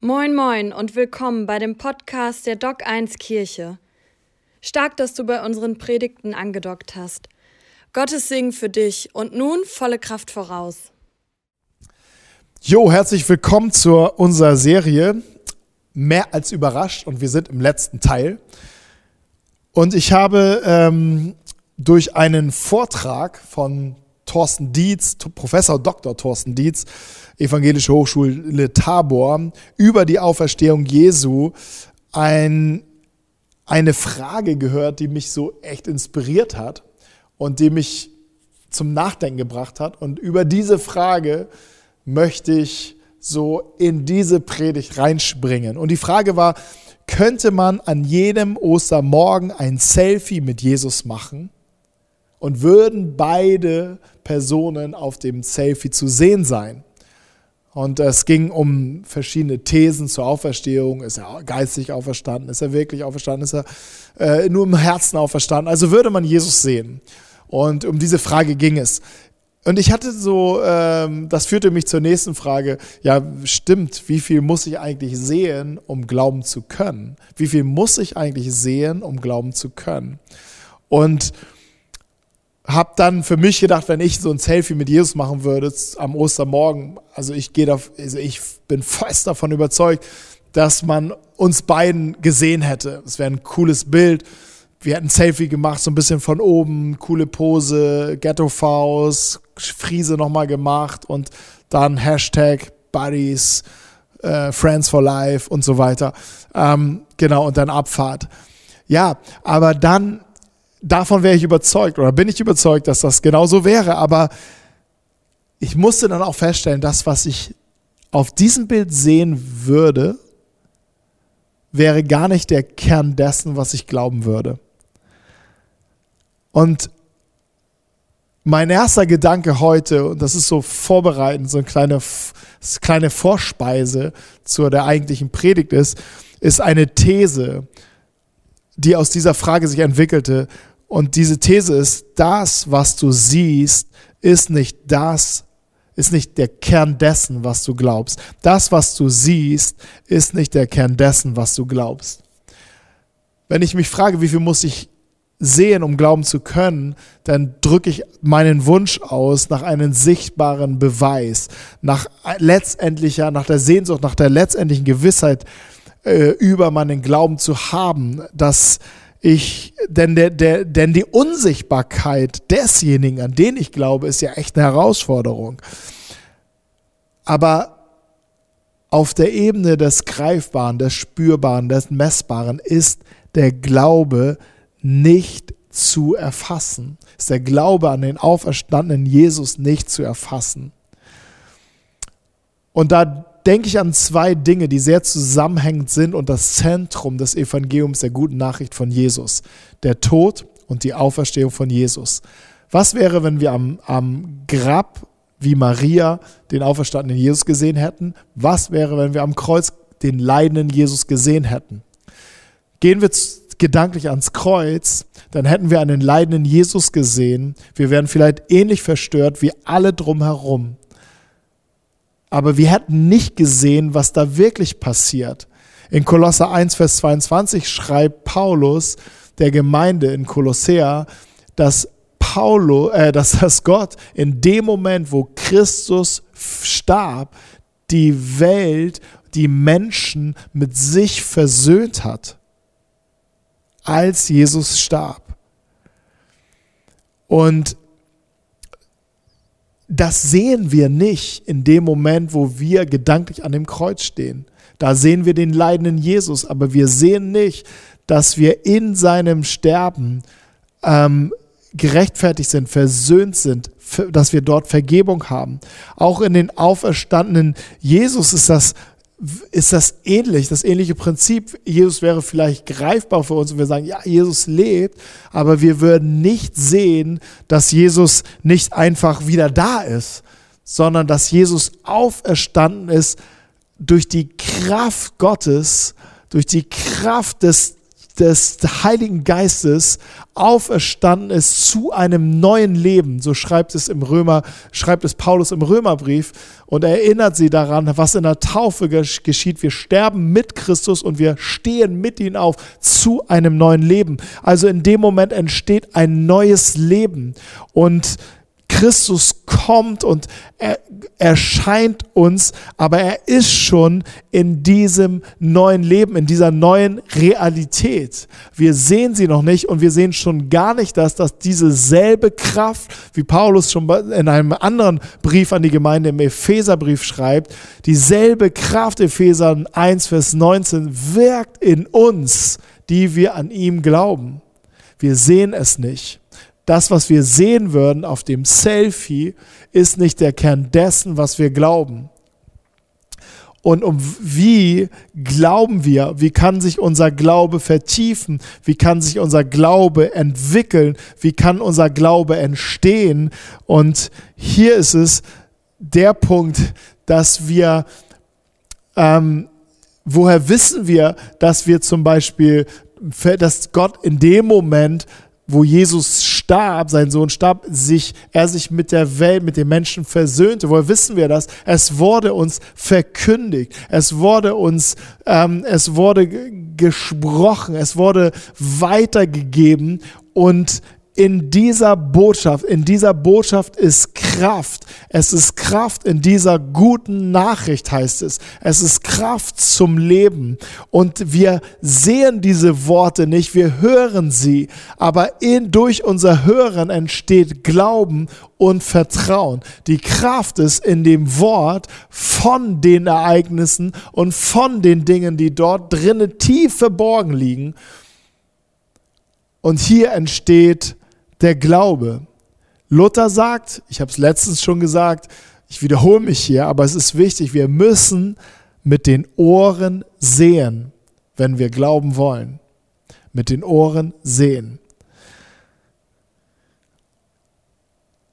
Moin moin und willkommen bei dem Podcast der Doc 1 Kirche. Stark, dass du bei unseren Predigten angedockt hast. Gottes Segen für dich und nun volle Kraft voraus. Jo, herzlich willkommen zu unserer Serie Mehr als überrascht und wir sind im letzten Teil. Und ich habe ähm, durch einen Vortrag von Thorsten Dietz, Professor Dr. Thorsten Dietz, Evangelische Hochschule Tabor, über die Auferstehung Jesu ein, eine Frage gehört, die mich so echt inspiriert hat und die mich zum Nachdenken gebracht hat. Und über diese Frage möchte ich so in diese Predigt reinspringen. Und die Frage war, könnte man an jedem Ostermorgen ein Selfie mit Jesus machen? und würden beide Personen auf dem Selfie zu sehen sein. Und es ging um verschiedene Thesen zur Auferstehung. Ist er geistig auferstanden? Ist er wirklich auferstanden? Ist er äh, nur im Herzen auferstanden? Also würde man Jesus sehen? Und um diese Frage ging es. Und ich hatte so, ähm, das führte mich zur nächsten Frage. Ja, stimmt, wie viel muss ich eigentlich sehen, um glauben zu können? Wie viel muss ich eigentlich sehen, um glauben zu können? Und habe dann für mich gedacht, wenn ich so ein Selfie mit Jesus machen würde am Ostermorgen, also ich gehe da, also ich bin fest davon überzeugt, dass man uns beiden gesehen hätte. Es wäre ein cooles Bild. Wir hätten ein Selfie gemacht, so ein bisschen von oben, coole Pose, Ghetto-Faust, Friese nochmal gemacht und dann Hashtag Buddies, äh, Friends for Life und so weiter. Ähm, genau, und dann Abfahrt. Ja, aber dann davon wäre ich überzeugt oder bin ich überzeugt, dass das genauso wäre. Aber ich musste dann auch feststellen, das, was ich auf diesem Bild sehen würde, wäre gar nicht der Kern dessen, was ich glauben würde. Und mein erster Gedanke heute, und das ist so vorbereitend, so eine kleine, kleine Vorspeise zu der eigentlichen Predigt ist, ist eine These, die aus dieser Frage sich entwickelte. Und diese These ist, das, was du siehst, ist nicht das, ist nicht der Kern dessen, was du glaubst. Das, was du siehst, ist nicht der Kern dessen, was du glaubst. Wenn ich mich frage, wie viel muss ich sehen, um glauben zu können, dann drücke ich meinen Wunsch aus nach einem sichtbaren Beweis, nach letztendlicher, nach der Sehnsucht, nach der letztendlichen Gewissheit, äh, über meinen Glauben zu haben, dass ich, denn, der, der, denn die Unsichtbarkeit desjenigen, an den ich glaube, ist ja echt eine Herausforderung. Aber auf der Ebene des Greifbaren, des Spürbaren, des Messbaren ist der Glaube nicht zu erfassen. Ist der Glaube an den auferstandenen Jesus nicht zu erfassen. Und da denke ich an zwei Dinge, die sehr zusammenhängend sind und das Zentrum des Evangeliums der guten Nachricht von Jesus. Der Tod und die Auferstehung von Jesus. Was wäre, wenn wir am, am Grab wie Maria den auferstandenen Jesus gesehen hätten? Was wäre, wenn wir am Kreuz den leidenden Jesus gesehen hätten? Gehen wir gedanklich ans Kreuz, dann hätten wir einen leidenden Jesus gesehen. Wir wären vielleicht ähnlich verstört wie alle drumherum aber wir hätten nicht gesehen, was da wirklich passiert. In Kolosser 1, Vers 22 schreibt Paulus der Gemeinde in Kolossea, dass Paulo, äh, dass das Gott in dem Moment, wo Christus starb, die Welt, die Menschen mit sich versöhnt hat, als Jesus starb. Und das sehen wir nicht in dem Moment, wo wir gedanklich an dem Kreuz stehen. Da sehen wir den leidenden Jesus, aber wir sehen nicht, dass wir in seinem Sterben ähm, gerechtfertigt sind, versöhnt sind, dass wir dort Vergebung haben. Auch in den auferstandenen Jesus ist das ist das ähnlich, das ähnliche Prinzip. Jesus wäre vielleicht greifbar für uns und wir sagen, ja, Jesus lebt, aber wir würden nicht sehen, dass Jesus nicht einfach wieder da ist, sondern dass Jesus auferstanden ist durch die Kraft Gottes, durch die Kraft des des Heiligen Geistes auferstanden ist zu einem neuen Leben. So schreibt es im Römer, schreibt es Paulus im Römerbrief und erinnert sie daran, was in der Taufe geschieht. Wir sterben mit Christus und wir stehen mit ihm auf zu einem neuen Leben. Also in dem Moment entsteht ein neues Leben und Christus kommt und er erscheint uns, aber er ist schon in diesem neuen Leben, in dieser neuen Realität. Wir sehen sie noch nicht und wir sehen schon gar nicht, dass, dass diese selbe Kraft, wie Paulus schon in einem anderen Brief an die Gemeinde im Epheserbrief schreibt, dieselbe Kraft, Epheser 1, Vers 19, wirkt in uns, die wir an ihm glauben. Wir sehen es nicht das, was wir sehen würden auf dem Selfie, ist nicht der Kern dessen, was wir glauben. Und um wie glauben wir, wie kann sich unser Glaube vertiefen, wie kann sich unser Glaube entwickeln, wie kann unser Glaube entstehen. Und hier ist es der Punkt, dass wir, ähm, woher wissen wir, dass wir zum Beispiel, dass Gott in dem Moment wo Jesus starb, sein Sohn starb, sich, er sich mit der Welt, mit den Menschen versöhnte. Woher wissen wir das? Es wurde uns verkündigt. Es wurde uns, ähm, es wurde gesprochen. Es wurde weitergegeben und in dieser Botschaft, in dieser Botschaft ist Kraft. Es ist Kraft in dieser guten Nachricht, heißt es. Es ist Kraft zum Leben. Und wir sehen diese Worte nicht, wir hören sie. Aber in, durch unser Hören entsteht Glauben und Vertrauen. Die Kraft ist in dem Wort von den Ereignissen und von den Dingen, die dort drinnen tief verborgen liegen. Und hier entsteht der Glaube. Luther sagt, ich habe es letztens schon gesagt, ich wiederhole mich hier, aber es ist wichtig, wir müssen mit den Ohren sehen, wenn wir glauben wollen. Mit den Ohren sehen.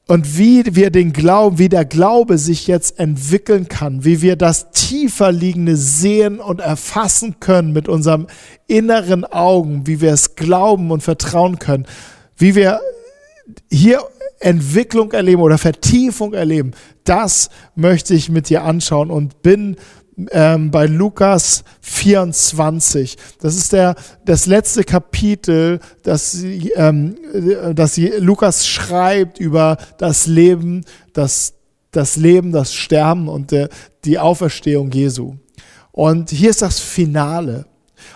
Und wie wir den Glauben, wie der Glaube sich jetzt entwickeln kann, wie wir das tiefer liegende sehen und erfassen können mit unserem inneren Augen, wie wir es glauben und vertrauen können, wie wir hier Entwicklung erleben oder Vertiefung erleben, das möchte ich mit dir anschauen und bin ähm, bei Lukas 24. Das ist der, das letzte Kapitel, das, ähm, das Lukas schreibt über das Leben, das, das Leben, das Sterben und der, die Auferstehung Jesu. Und hier ist das Finale.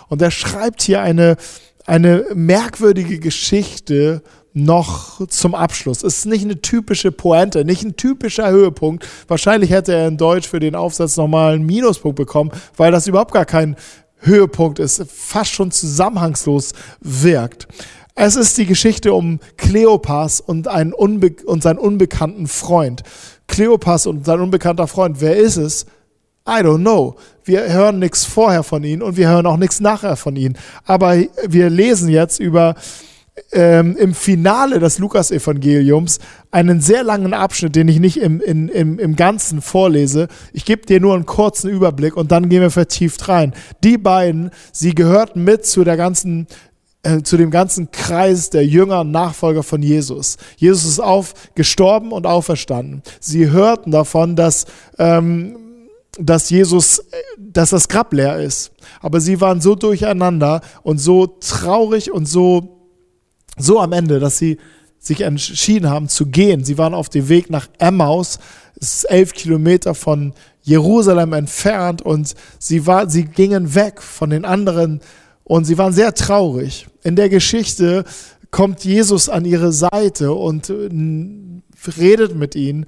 Und er schreibt hier eine, eine merkwürdige Geschichte noch zum Abschluss. Es ist nicht eine typische Pointe, nicht ein typischer Höhepunkt. Wahrscheinlich hätte er in Deutsch für den Aufsatz nochmal einen Minuspunkt bekommen, weil das überhaupt gar kein Höhepunkt ist, fast schon zusammenhangslos wirkt. Es ist die Geschichte um Kleopas und, einen Unbe und seinen unbekannten Freund. Kleopas und sein unbekannter Freund, wer ist es? I don't know. Wir hören nichts vorher von ihnen und wir hören auch nichts nachher von ihnen. Aber wir lesen jetzt über ähm, im Finale des Lukas-Evangeliums einen sehr langen Abschnitt, den ich nicht im, in, im, im Ganzen vorlese. Ich gebe dir nur einen kurzen Überblick und dann gehen wir vertieft rein. Die beiden, sie gehörten mit zu der ganzen äh, zu dem ganzen Kreis der Jünger und Nachfolger von Jesus. Jesus ist auf, gestorben und auferstanden. Sie hörten davon, dass, ähm, dass Jesus, dass das Grab leer ist. Aber sie waren so durcheinander und so traurig und so so am Ende, dass sie sich entschieden haben zu gehen. Sie waren auf dem Weg nach Emmaus, es ist elf Kilometer von Jerusalem entfernt und sie, war, sie gingen weg von den anderen und sie waren sehr traurig. In der Geschichte kommt Jesus an ihre Seite und äh, redet mit ihnen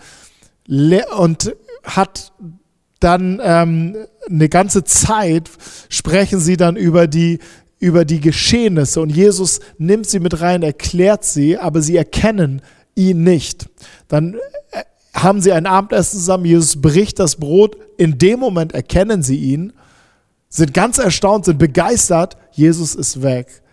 und hat dann ähm, eine ganze Zeit sprechen sie dann über die über die Geschehnisse und Jesus nimmt sie mit rein, erklärt sie, aber sie erkennen ihn nicht. Dann äh, haben sie ein Abendessen zusammen, Jesus bricht das Brot, in dem Moment erkennen sie ihn, sind ganz erstaunt, sind begeistert, Jesus ist weg.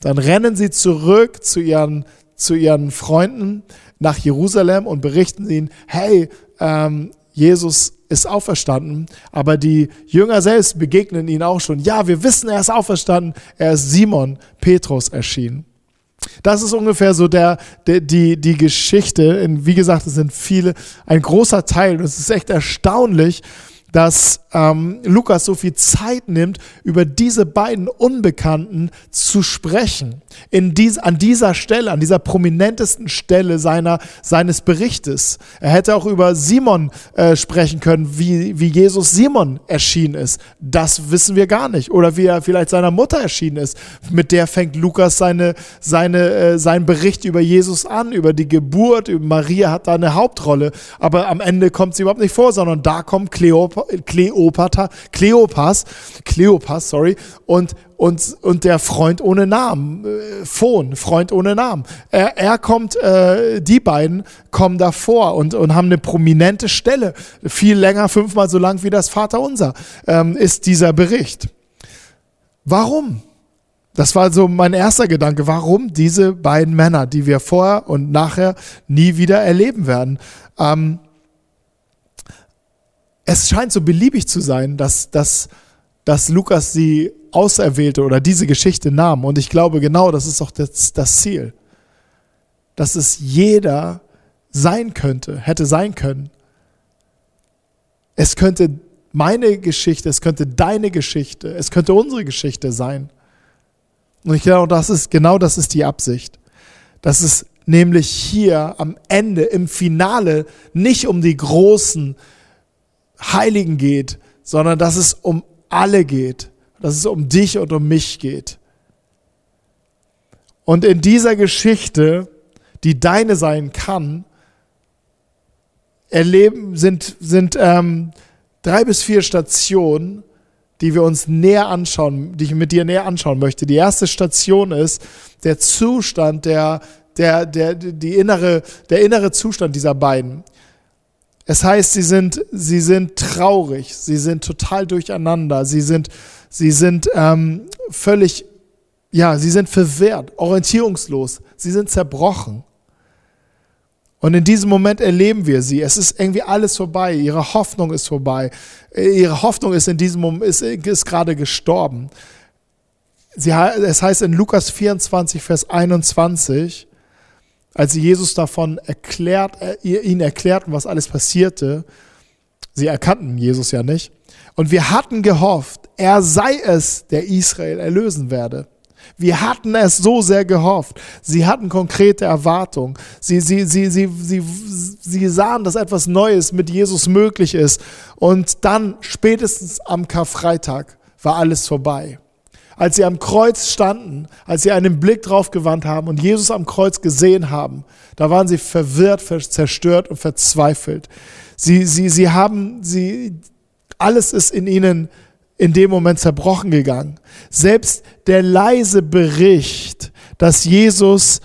Dann rennen sie zurück zu ihren, zu ihren Freunden nach Jerusalem und berichten ihnen, hey, ähm, Jesus ist auferstanden, aber die Jünger selbst begegnen ihn auch schon. Ja, wir wissen, er ist auferstanden. Er ist Simon Petrus erschienen. Das ist ungefähr so der, der, die, die Geschichte. Wie gesagt, es sind viele, ein großer Teil. Und es ist echt erstaunlich, dass ähm, Lukas so viel Zeit nimmt, über diese beiden Unbekannten zu sprechen. In dies, an dieser Stelle, an dieser prominentesten Stelle seiner, seines Berichtes. Er hätte auch über Simon äh, sprechen können, wie, wie Jesus Simon erschienen ist. Das wissen wir gar nicht. Oder wie er vielleicht seiner Mutter erschienen ist. Mit der fängt Lukas seine, seine, äh, seinen Bericht über Jesus an, über die Geburt. Maria hat da eine Hauptrolle. Aber am Ende kommt sie überhaupt nicht vor, sondern da kommt Kleop Kleopatra, Kleopas, Kleopas, sorry, und, und, und der Freund ohne Namen, äh, Phon, Freund ohne Namen. Er, er kommt, äh, die beiden kommen davor und, und haben eine prominente Stelle. Viel länger, fünfmal so lang wie das Vaterunser ähm, ist dieser Bericht. Warum? Das war so mein erster Gedanke. Warum diese beiden Männer, die wir vorher und nachher nie wieder erleben werden? Ähm, es scheint so beliebig zu sein, dass, dass, dass Lukas sie auserwählte oder diese Geschichte nahm. Und ich glaube, genau das ist auch das, das Ziel. Dass es jeder sein könnte, hätte sein können. Es könnte meine Geschichte, es könnte deine Geschichte, es könnte unsere Geschichte sein. Und ich glaube, das ist, genau das ist die Absicht. Dass es nämlich hier am Ende, im Finale, nicht um die großen Heiligen geht, sondern dass es um alle geht, dass es um dich und um mich geht. Und in dieser Geschichte, die deine sein kann, erleben, sind, sind ähm, drei bis vier Stationen, die wir uns näher anschauen, die ich mit dir näher anschauen möchte. Die erste Station ist der Zustand, der, der, der, die innere, der innere Zustand dieser beiden. Es heißt, sie sind, sie sind traurig, sie sind total durcheinander, sie sind, sie sind ähm, völlig, ja, sie sind verwehrt, orientierungslos, sie sind zerbrochen. Und in diesem Moment erleben wir sie. Es ist irgendwie alles vorbei. Ihre Hoffnung ist vorbei. Ihre Hoffnung ist in diesem Moment, ist, ist gerade gestorben. Sie, es heißt in Lukas 24, Vers 21, als sie Jesus davon erklärt, äh, ihnen erklärten, was alles passierte, sie erkannten Jesus ja nicht. Und wir hatten gehofft, er sei es, der Israel erlösen werde. Wir hatten es so sehr gehofft. Sie hatten konkrete Erwartungen. Sie, sie, sie, sie, sie, sie sahen, dass etwas Neues mit Jesus möglich ist. Und dann, spätestens am Karfreitag, war alles vorbei als sie am Kreuz standen, als sie einen Blick drauf gewandt haben und Jesus am Kreuz gesehen haben, da waren sie verwirrt, zerstört und verzweifelt. Sie, sie, sie haben, sie, alles ist in ihnen in dem Moment zerbrochen gegangen. Selbst der leise Bericht, dass Jesus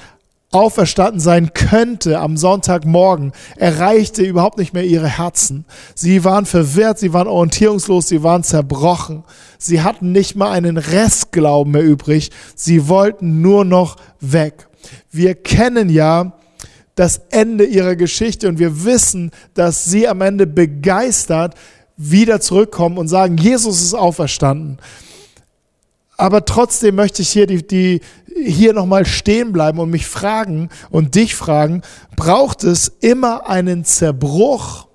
auferstanden sein könnte am Sonntagmorgen, erreichte überhaupt nicht mehr ihre Herzen. Sie waren verwirrt, sie waren orientierungslos, sie waren zerbrochen. Sie hatten nicht mal einen Restglauben mehr übrig. Sie wollten nur noch weg. Wir kennen ja das Ende ihrer Geschichte und wir wissen, dass sie am Ende begeistert wieder zurückkommen und sagen, Jesus ist auferstanden. Aber trotzdem möchte ich hier, die, die, hier nochmal stehen bleiben und mich fragen und dich fragen, braucht es immer einen Zerbruch,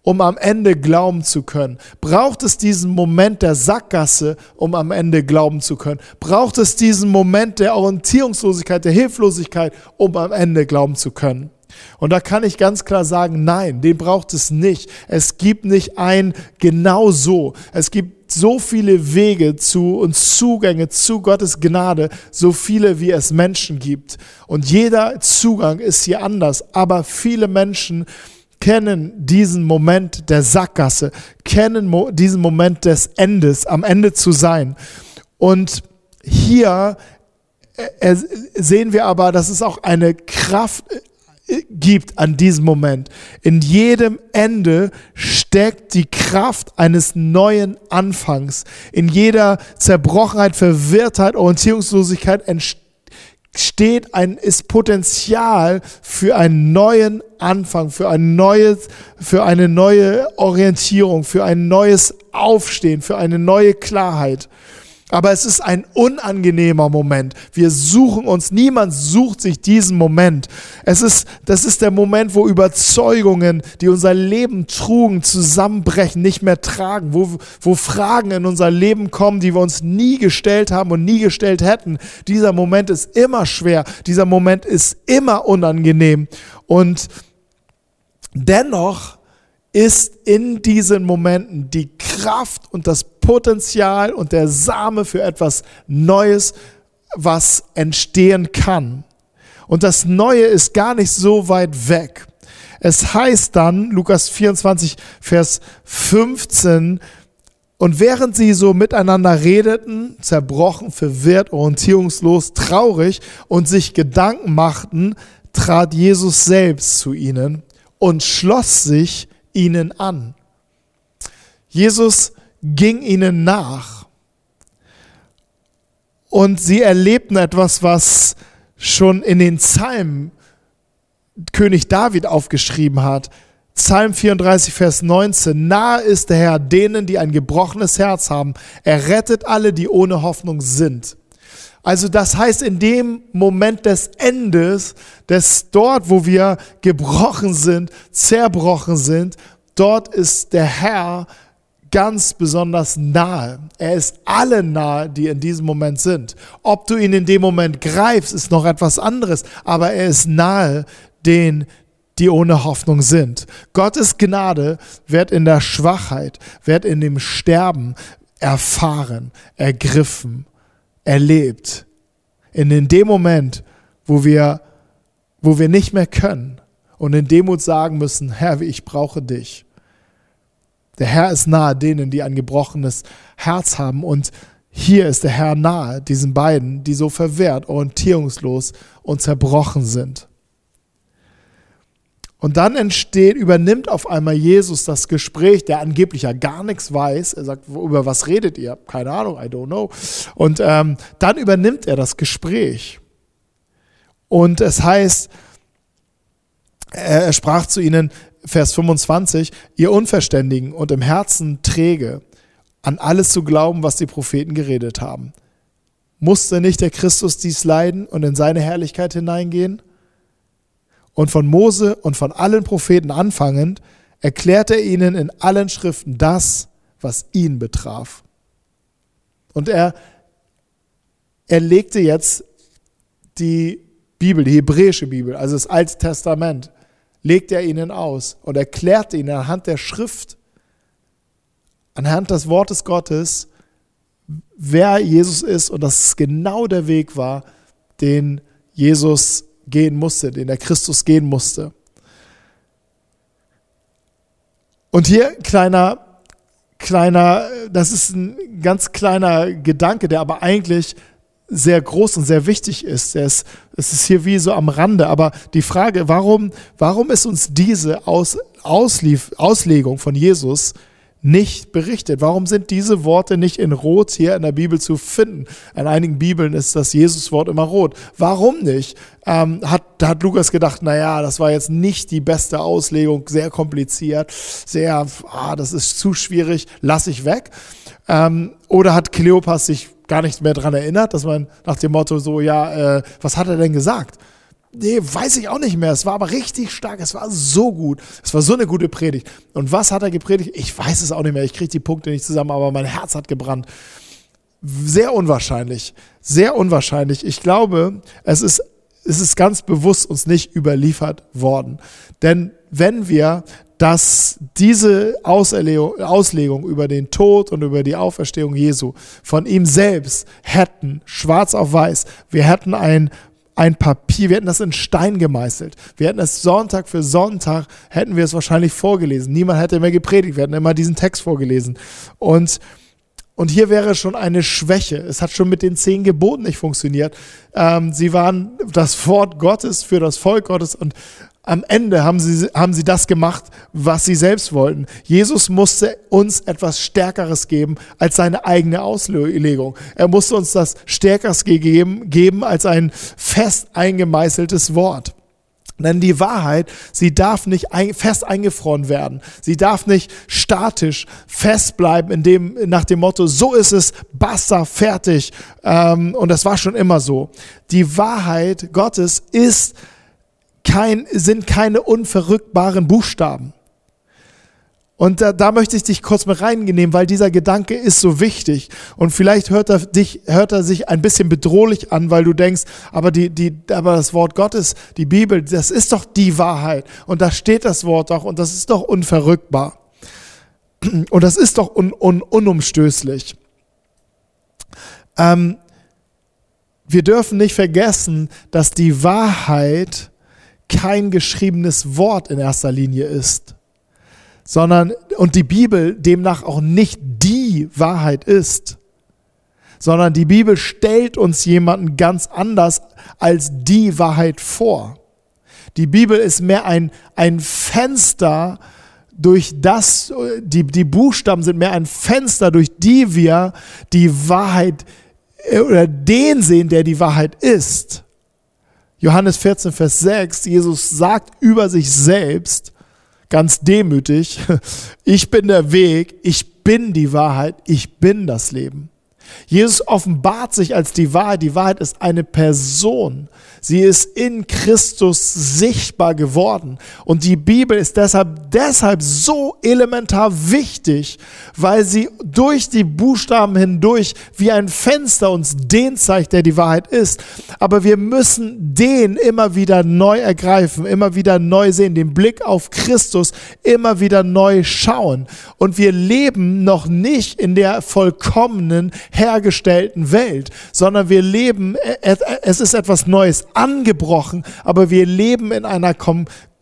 um am Ende glauben zu können? Braucht es diesen Moment der Sackgasse, um am Ende glauben zu können? Braucht es diesen Moment der Orientierungslosigkeit, der Hilflosigkeit, um am Ende glauben zu können? Und da kann ich ganz klar sagen, nein, den braucht es nicht. Es gibt nicht ein genau so. Es gibt so viele Wege zu und Zugänge zu Gottes Gnade, so viele wie es Menschen gibt. Und jeder Zugang ist hier anders. Aber viele Menschen kennen diesen Moment der Sackgasse, kennen diesen Moment des Endes, am Ende zu sein. Und hier äh, sehen wir aber, dass es auch eine Kraft gibt an diesem Moment. In jedem Ende steckt die Kraft eines neuen Anfangs. In jeder Zerbrochenheit, Verwirrtheit, Orientierungslosigkeit steht ein, ist Potenzial für einen neuen Anfang, für ein neues, für eine neue Orientierung, für ein neues Aufstehen, für eine neue Klarheit. Aber es ist ein unangenehmer Moment. Wir suchen uns, niemand sucht sich diesen Moment. Es ist, das ist der Moment, wo Überzeugungen, die unser Leben trugen, zusammenbrechen, nicht mehr tragen, wo, wo Fragen in unser Leben kommen, die wir uns nie gestellt haben und nie gestellt hätten. Dieser Moment ist immer schwer. Dieser Moment ist immer unangenehm. Und dennoch ist in diesen Momenten die Kraft und das Potenzial und der Same für etwas Neues, was entstehen kann. Und das Neue ist gar nicht so weit weg. Es heißt dann, Lukas 24, Vers 15, und während sie so miteinander redeten, zerbrochen, verwirrt, orientierungslos, traurig und sich Gedanken machten, trat Jesus selbst zu ihnen und schloss sich ihnen an. Jesus ging ihnen nach. Und sie erlebten etwas, was schon in den Psalmen König David aufgeschrieben hat. Psalm 34, Vers 19. Nahe ist der Herr denen, die ein gebrochenes Herz haben. Er rettet alle, die ohne Hoffnung sind. Also das heißt, in dem Moment des Endes, des dort, wo wir gebrochen sind, zerbrochen sind, dort ist der Herr ganz besonders nahe. Er ist allen nahe, die in diesem Moment sind. Ob du ihn in dem Moment greifst, ist noch etwas anderes, aber er ist nahe denen, die ohne Hoffnung sind. Gottes Gnade wird in der Schwachheit, wird in dem Sterben erfahren, ergriffen erlebt. In, in dem Moment, wo wir, wo wir nicht mehr können und in Demut sagen müssen, Herr, ich brauche dich. Der Herr ist nahe denen, die ein gebrochenes Herz haben und hier ist der Herr nahe diesen beiden, die so verwehrt, orientierungslos und zerbrochen sind. Und dann entsteht, übernimmt auf einmal Jesus das Gespräch, der angeblich ja gar nichts weiß. Er sagt, über was redet ihr? Keine Ahnung, I don't know. Und ähm, dann übernimmt er das Gespräch. Und es heißt, er sprach zu ihnen, Vers 25, ihr Unverständigen und im Herzen träge, an alles zu glauben, was die Propheten geredet haben. Musste nicht der Christus dies leiden und in seine Herrlichkeit hineingehen? und von Mose und von allen Propheten anfangend, erklärte er ihnen in allen Schriften das, was ihn betraf. Und er, er legte jetzt die Bibel, die hebräische Bibel, also das Alte Testament, legte er ihnen aus und erklärte ihnen anhand der Schrift, anhand des Wortes Gottes, wer Jesus ist und dass es genau der Weg war, den Jesus gehen musste, den der Christus gehen musste. Und hier kleiner, kleiner, das ist ein ganz kleiner Gedanke, der aber eigentlich sehr groß und sehr wichtig ist. Es ist hier wie so am Rande, aber die Frage, warum, warum ist uns diese Aus, Auslief, Auslegung von Jesus nicht berichtet? Warum sind diese Worte nicht in Rot hier in der Bibel zu finden? In einigen Bibeln ist das Jesuswort immer rot. Warum nicht? Ähm, hat, hat Lukas gedacht, naja, das war jetzt nicht die beste Auslegung, sehr kompliziert, sehr, ah, das ist zu schwierig, lass ich weg. Ähm, oder hat Kleopas sich gar nicht mehr daran erinnert, dass man nach dem Motto so, ja, äh, was hat er denn gesagt? Nee, weiß ich auch nicht mehr. Es war aber richtig stark. Es war so gut. Es war so eine gute Predigt. Und was hat er gepredigt? Ich weiß es auch nicht mehr. Ich kriege die Punkte nicht zusammen, aber mein Herz hat gebrannt. Sehr unwahrscheinlich. Sehr unwahrscheinlich. Ich glaube, es ist, es ist ganz bewusst uns nicht überliefert worden. Denn wenn wir dass diese Auslegung über den Tod und über die Auferstehung Jesu von ihm selbst hätten, schwarz auf weiß, wir hätten ein ein Papier, wir hätten das in Stein gemeißelt. Wir hätten es Sonntag für Sonntag, hätten wir es wahrscheinlich vorgelesen. Niemand hätte mehr gepredigt, wir hätten immer diesen Text vorgelesen. Und, und hier wäre schon eine Schwäche. Es hat schon mit den zehn Geboten nicht funktioniert. Ähm, sie waren das Wort Gottes für das Volk Gottes und am Ende haben sie, haben sie das gemacht, was sie selbst wollten. Jesus musste uns etwas Stärkeres geben als seine eigene Auslegung. Er musste uns das Stärkeres gegeben, geben als ein fest eingemeißeltes Wort. Denn die Wahrheit, sie darf nicht ein, fest eingefroren werden. Sie darf nicht statisch festbleiben, in dem, nach dem Motto, so ist es, basta, fertig. Ähm, und das war schon immer so. Die Wahrheit Gottes ist kein, sind keine unverrückbaren Buchstaben. Und da, da möchte ich dich kurz mit reinnehmen, weil dieser Gedanke ist so wichtig. Und vielleicht hört er, dich, hört er sich ein bisschen bedrohlich an, weil du denkst, aber, die, die, aber das Wort Gottes, die Bibel, das ist doch die Wahrheit. Und da steht das Wort doch und das ist doch unverrückbar. Und das ist doch un, un, unumstößlich. Ähm, wir dürfen nicht vergessen, dass die Wahrheit kein geschriebenes Wort in erster Linie ist sondern und die Bibel demnach auch nicht die Wahrheit ist, sondern die Bibel stellt uns jemanden ganz anders als die Wahrheit vor. Die Bibel ist mehr ein, ein Fenster, durch das, die, die Buchstaben sind mehr ein Fenster, durch die wir die Wahrheit äh, oder den sehen, der die Wahrheit ist. Johannes 14, Vers 6, Jesus sagt über sich selbst, ganz demütig, ich bin der Weg, ich bin die Wahrheit, ich bin das Leben. Jesus offenbart sich als die Wahrheit. Die Wahrheit ist eine Person. Sie ist in Christus sichtbar geworden. Und die Bibel ist deshalb, deshalb so elementar wichtig, weil sie durch die Buchstaben hindurch wie ein Fenster uns den zeigt, der die Wahrheit ist. Aber wir müssen den immer wieder neu ergreifen, immer wieder neu sehen, den Blick auf Christus immer wieder neu schauen. Und wir leben noch nicht in der vollkommenen, hergestellten Welt, sondern wir leben, es ist etwas Neues angebrochen, aber wir leben in einer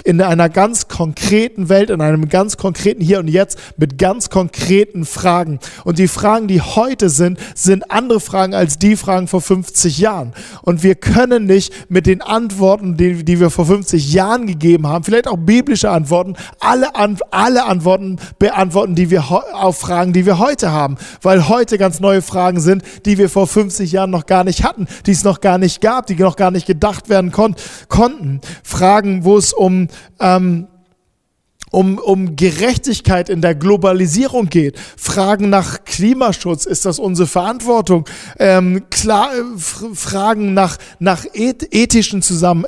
in einer ganz konkreten Welt, in einem ganz konkreten Hier und Jetzt mit ganz konkreten Fragen. Und die Fragen, die heute sind, sind andere Fragen als die Fragen vor 50 Jahren. Und wir können nicht mit den Antworten, die, die wir vor 50 Jahren gegeben haben, vielleicht auch biblische Antworten, alle, alle Antworten beantworten, die wir auf Fragen, die wir heute haben. Weil heute ganz neue Fragen sind, die wir vor 50 Jahren noch gar nicht hatten, die es noch gar nicht gab, die noch gar nicht gedacht werden kon konnten. Fragen, wo es um ähm, um, um Gerechtigkeit in der Globalisierung geht, Fragen nach Klimaschutz, ist das unsere Verantwortung, ähm, klar, äh, Fragen nach, nach ethischen, Zusammen,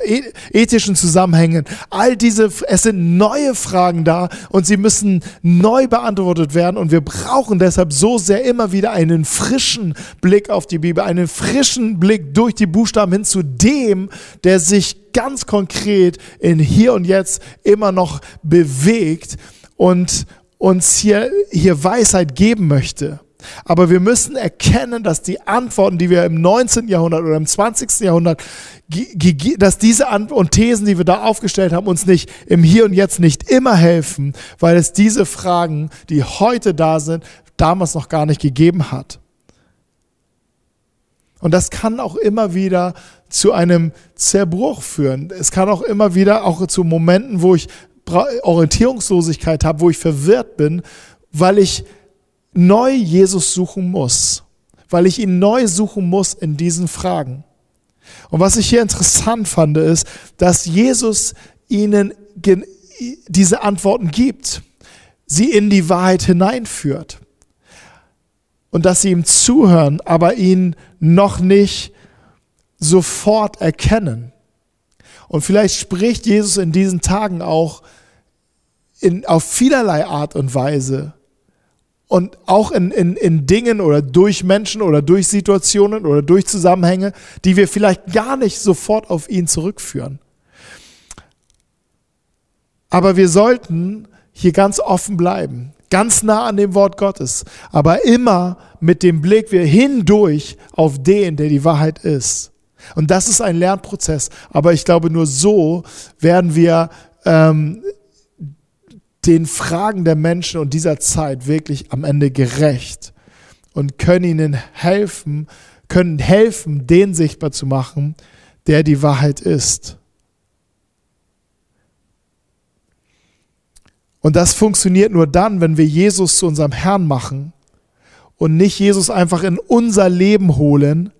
ethischen Zusammenhängen, all diese, es sind neue Fragen da und sie müssen neu beantwortet werden und wir brauchen deshalb so sehr immer wieder einen frischen Blick auf die Bibel, einen frischen Blick durch die Buchstaben hin zu dem, der sich ganz konkret in hier und jetzt immer noch bewegt und uns hier, hier Weisheit geben möchte. Aber wir müssen erkennen, dass die Antworten, die wir im 19. Jahrhundert oder im 20. Jahrhundert, dass diese Antworten und Thesen, die wir da aufgestellt haben, uns nicht im Hier und Jetzt nicht immer helfen, weil es diese Fragen, die heute da sind, damals noch gar nicht gegeben hat. Und das kann auch immer wieder zu einem Zerbruch führen. Es kann auch immer wieder auch zu Momenten, wo ich Orientierungslosigkeit habe, wo ich verwirrt bin, weil ich neu Jesus suchen muss, weil ich ihn neu suchen muss in diesen Fragen. Und was ich hier interessant fand, ist, dass Jesus ihnen diese Antworten gibt, sie in die Wahrheit hineinführt und dass sie ihm zuhören, aber ihn noch nicht sofort erkennen. Und vielleicht spricht Jesus in diesen Tagen auch in, auf vielerlei Art und Weise und auch in, in, in Dingen oder durch Menschen oder durch Situationen oder durch Zusammenhänge, die wir vielleicht gar nicht sofort auf ihn zurückführen. Aber wir sollten hier ganz offen bleiben ganz nah an dem Wort Gottes, aber immer mit dem Blick wir hindurch auf den, der die Wahrheit ist. Und das ist ein Lernprozess, aber ich glaube, nur so werden wir ähm, den Fragen der Menschen und dieser Zeit wirklich am Ende gerecht und können ihnen helfen, können helfen, den sichtbar zu machen, der die Wahrheit ist. Und das funktioniert nur dann, wenn wir Jesus zu unserem Herrn machen und nicht Jesus einfach in unser Leben holen,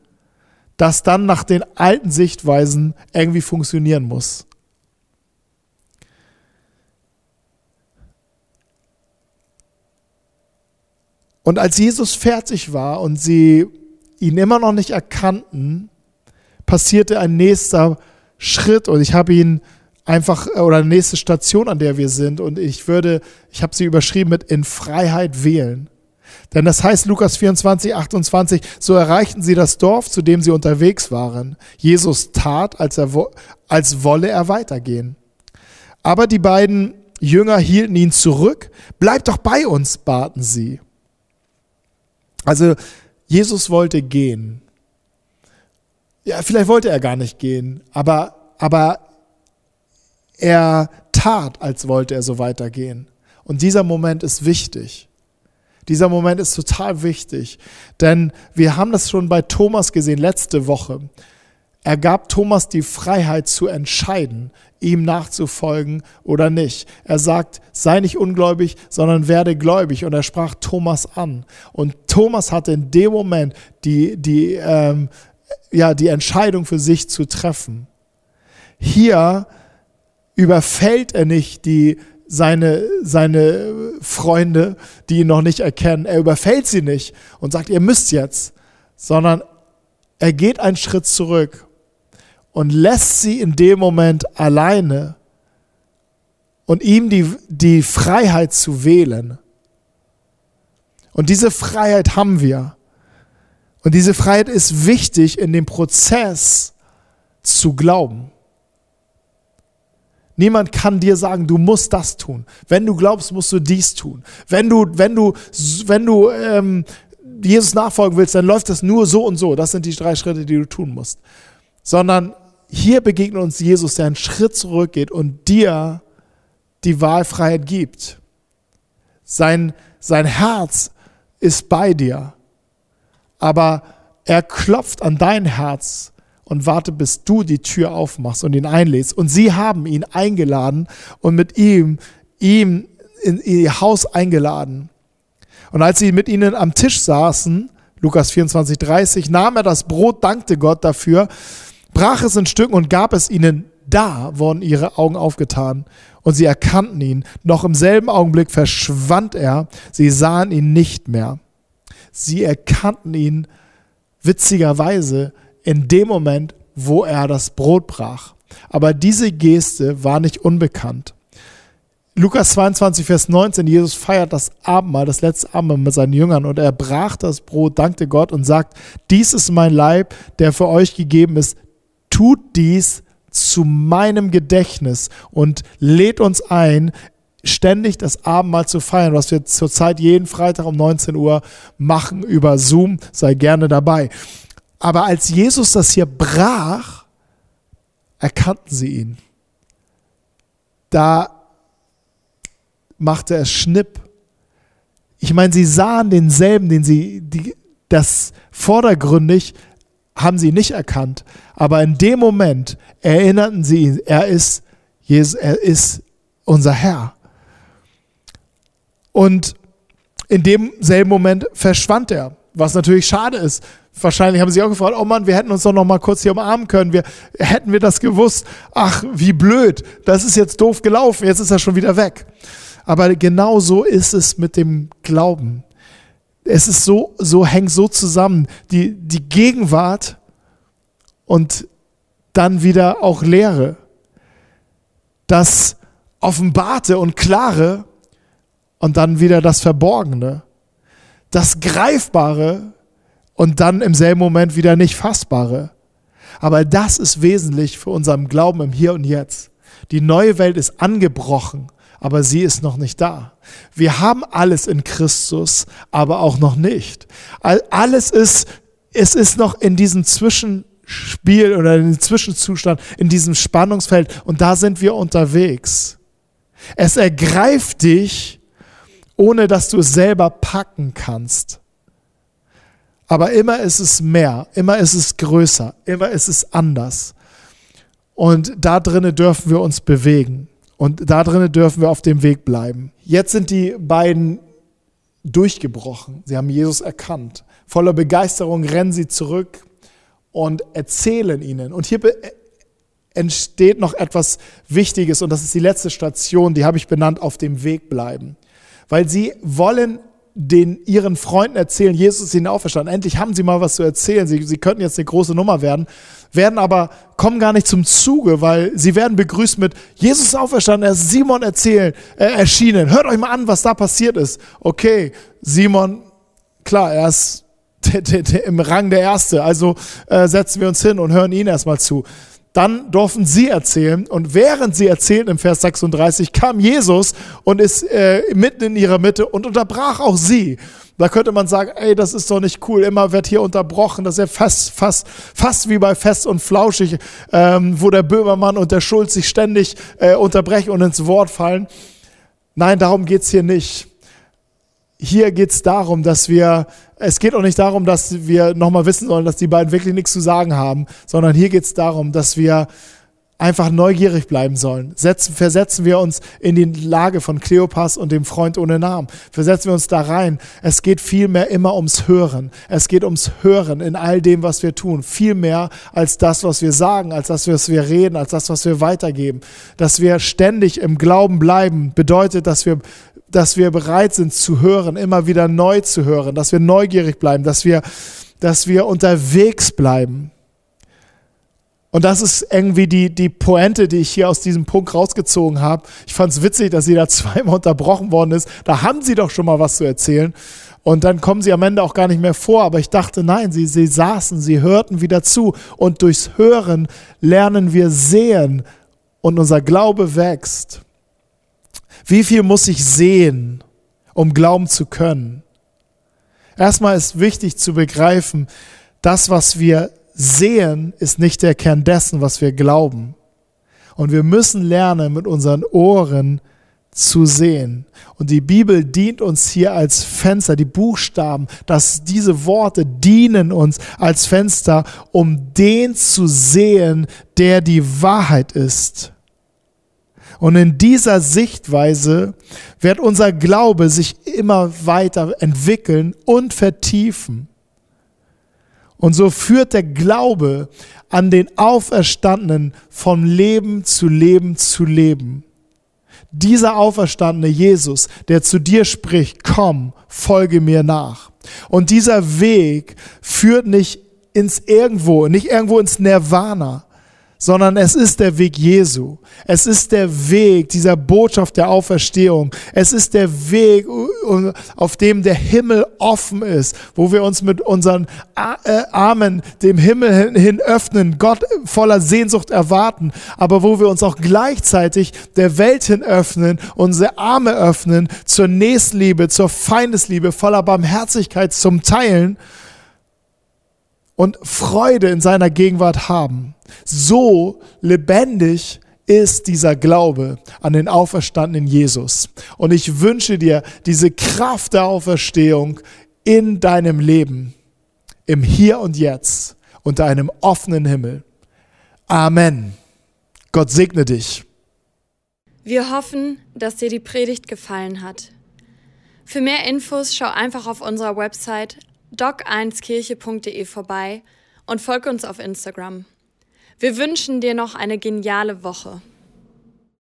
das dann nach den alten Sichtweisen irgendwie funktionieren muss. Und als Jesus fertig war und sie ihn immer noch nicht erkannten, passierte ein nächster Schritt und ich habe ihn einfach oder eine nächste Station, an der wir sind und ich würde, ich habe sie überschrieben mit in Freiheit wählen. Denn das heißt Lukas 24, 28, so erreichten sie das Dorf, zu dem sie unterwegs waren. Jesus tat, als, er, als wolle er weitergehen. Aber die beiden Jünger hielten ihn zurück. Bleib doch bei uns, baten sie. Also Jesus wollte gehen. Ja, vielleicht wollte er gar nicht gehen, aber, aber er tat, als wollte er so weitergehen. Und dieser Moment ist wichtig. Dieser Moment ist total wichtig, denn wir haben das schon bei Thomas gesehen letzte Woche. Er gab Thomas die Freiheit zu entscheiden, ihm nachzufolgen oder nicht. Er sagt, sei nicht ungläubig, sondern werde gläubig. Und er sprach Thomas an. Und Thomas hatte in dem Moment die, die, ähm, ja, die Entscheidung für sich zu treffen. Hier überfällt er nicht die, seine, seine Freunde, die ihn noch nicht erkennen. Er überfällt sie nicht und sagt, ihr müsst jetzt, sondern er geht einen Schritt zurück und lässt sie in dem Moment alleine und ihm die, die Freiheit zu wählen. Und diese Freiheit haben wir. Und diese Freiheit ist wichtig in dem Prozess zu glauben. Niemand kann dir sagen, du musst das tun. Wenn du glaubst, musst du dies tun. Wenn du, wenn du, wenn du ähm, Jesus nachfolgen willst, dann läuft das nur so und so. Das sind die drei Schritte, die du tun musst. Sondern hier begegnet uns Jesus, der einen Schritt zurückgeht und dir die Wahlfreiheit gibt. Sein, sein Herz ist bei dir, aber er klopft an dein Herz und warte, bis du die Tür aufmachst und ihn einlädst. Und sie haben ihn eingeladen und mit ihm, ihm in ihr Haus eingeladen. Und als sie mit ihnen am Tisch saßen, Lukas 24, 30, nahm er das Brot, dankte Gott dafür, brach es in Stücken und gab es ihnen. Da wurden ihre Augen aufgetan und sie erkannten ihn. Noch im selben Augenblick verschwand er. Sie sahen ihn nicht mehr. Sie erkannten ihn witzigerweise in dem Moment, wo er das Brot brach. Aber diese Geste war nicht unbekannt. Lukas 22, Vers 19, Jesus feiert das Abendmahl, das letzte Abendmahl mit seinen Jüngern und er brach das Brot, dankte Gott und sagt, dies ist mein Leib, der für euch gegeben ist, tut dies zu meinem Gedächtnis und lädt uns ein, ständig das Abendmahl zu feiern, was wir zurzeit jeden Freitag um 19 Uhr machen über Zoom, sei gerne dabei. Aber als Jesus das hier brach, erkannten sie ihn. Da machte es Schnipp. Ich meine, sie sahen denselben, den sie, die, das vordergründig haben sie nicht erkannt. Aber in dem Moment erinnerten sie ihn, er ist Jesus, er ist unser Herr. Und in demselben Moment verschwand er, was natürlich schade ist, Wahrscheinlich haben sie auch gefragt, oh Mann, wir hätten uns doch noch mal kurz hier umarmen können. Wir, hätten wir das gewusst. Ach, wie blöd. Das ist jetzt doof gelaufen. Jetzt ist er schon wieder weg. Aber genau so ist es mit dem Glauben. Es ist so, so hängt so zusammen. Die, die Gegenwart und dann wieder auch Lehre. Das Offenbarte und Klare und dann wieder das Verborgene. Das Greifbare und dann im selben Moment wieder nicht fassbare. Aber das ist wesentlich für unseren Glauben im Hier und Jetzt. Die neue Welt ist angebrochen, aber sie ist noch nicht da. Wir haben alles in Christus, aber auch noch nicht. Alles ist, es ist noch in diesem Zwischenspiel oder in diesem Zwischenzustand, in diesem Spannungsfeld und da sind wir unterwegs. Es ergreift dich, ohne dass du es selber packen kannst. Aber immer ist es mehr, immer ist es größer, immer ist es anders. Und da drinnen dürfen wir uns bewegen. Und da drinnen dürfen wir auf dem Weg bleiben. Jetzt sind die beiden durchgebrochen. Sie haben Jesus erkannt. Voller Begeisterung rennen sie zurück und erzählen ihnen. Und hier entsteht noch etwas Wichtiges und das ist die letzte Station, die habe ich benannt, auf dem Weg bleiben. Weil sie wollen den ihren Freunden erzählen, Jesus ist ihnen auferstanden. Endlich haben sie mal was zu erzählen. Sie, sie könnten jetzt eine große Nummer werden, werden aber kommen gar nicht zum Zuge, weil sie werden begrüßt mit Jesus ist auferstanden, er ist Simon erzählen, äh, erschienen. Hört euch mal an, was da passiert ist. Okay, Simon, klar, er ist im Rang der Erste, also äh, setzen wir uns hin und hören ihn erstmal zu. Dann durften sie erzählen und während sie erzählten im Vers 36 kam Jesus und ist äh, mitten in ihrer Mitte und unterbrach auch sie. Da könnte man sagen, ey, das ist doch nicht cool, immer wird hier unterbrochen, das ist ja fast, fast, fast wie bei Fest und Flauschig, ähm, wo der Böhmermann und der Schulz sich ständig äh, unterbrechen und ins Wort fallen. Nein, darum geht's hier nicht hier geht es darum, dass wir, es geht auch nicht darum, dass wir nochmal wissen sollen, dass die beiden wirklich nichts zu sagen haben, sondern hier geht es darum, dass wir einfach neugierig bleiben sollen. Setzen, versetzen wir uns in die Lage von Kleopas und dem Freund ohne Namen. Versetzen wir uns da rein. Es geht vielmehr immer ums Hören. Es geht ums Hören in all dem, was wir tun. Viel mehr als das, was wir sagen, als das, was wir reden, als das, was wir weitergeben. Dass wir ständig im Glauben bleiben, bedeutet, dass wir dass wir bereit sind zu hören, immer wieder neu zu hören, dass wir neugierig bleiben, dass wir, dass wir unterwegs bleiben. Und das ist irgendwie die, die Pointe, die ich hier aus diesem Punkt rausgezogen habe. Ich fand es witzig, dass sie da zweimal unterbrochen worden ist. Da haben sie doch schon mal was zu erzählen. Und dann kommen sie am Ende auch gar nicht mehr vor. Aber ich dachte, nein, sie, sie saßen, sie hörten wieder zu. Und durchs Hören lernen wir sehen und unser Glaube wächst. Wie viel muss ich sehen, um glauben zu können? Erstmal ist wichtig zu begreifen, das, was wir sehen, ist nicht der Kern dessen, was wir glauben. Und wir müssen lernen, mit unseren Ohren zu sehen. Und die Bibel dient uns hier als Fenster, die Buchstaben, dass diese Worte dienen uns als Fenster, um den zu sehen, der die Wahrheit ist. Und in dieser Sichtweise wird unser Glaube sich immer weiter entwickeln und vertiefen. Und so führt der Glaube an den Auferstandenen vom Leben zu Leben zu Leben. Dieser auferstandene Jesus, der zu dir spricht, komm, folge mir nach. Und dieser Weg führt nicht ins Irgendwo, nicht irgendwo ins Nirvana, sondern es ist der Weg Jesu. Es ist der Weg dieser Botschaft der Auferstehung. Es ist der Weg, auf dem der Himmel offen ist, wo wir uns mit unseren äh, Armen dem Himmel hin öffnen, Gott voller Sehnsucht erwarten, aber wo wir uns auch gleichzeitig der Welt hin öffnen, unsere Arme öffnen zur Nächstenliebe, zur Feindesliebe, voller Barmherzigkeit zum Teilen und Freude in seiner Gegenwart haben. So lebendig ist dieser Glaube an den auferstandenen Jesus. Und ich wünsche dir diese Kraft der Auferstehung in deinem Leben, im Hier und Jetzt, unter einem offenen Himmel. Amen. Gott segne dich. Wir hoffen, dass dir die Predigt gefallen hat. Für mehr Infos schau einfach auf unserer Website doc1kirche.de vorbei und folge uns auf Instagram. Wir wünschen dir noch eine geniale Woche.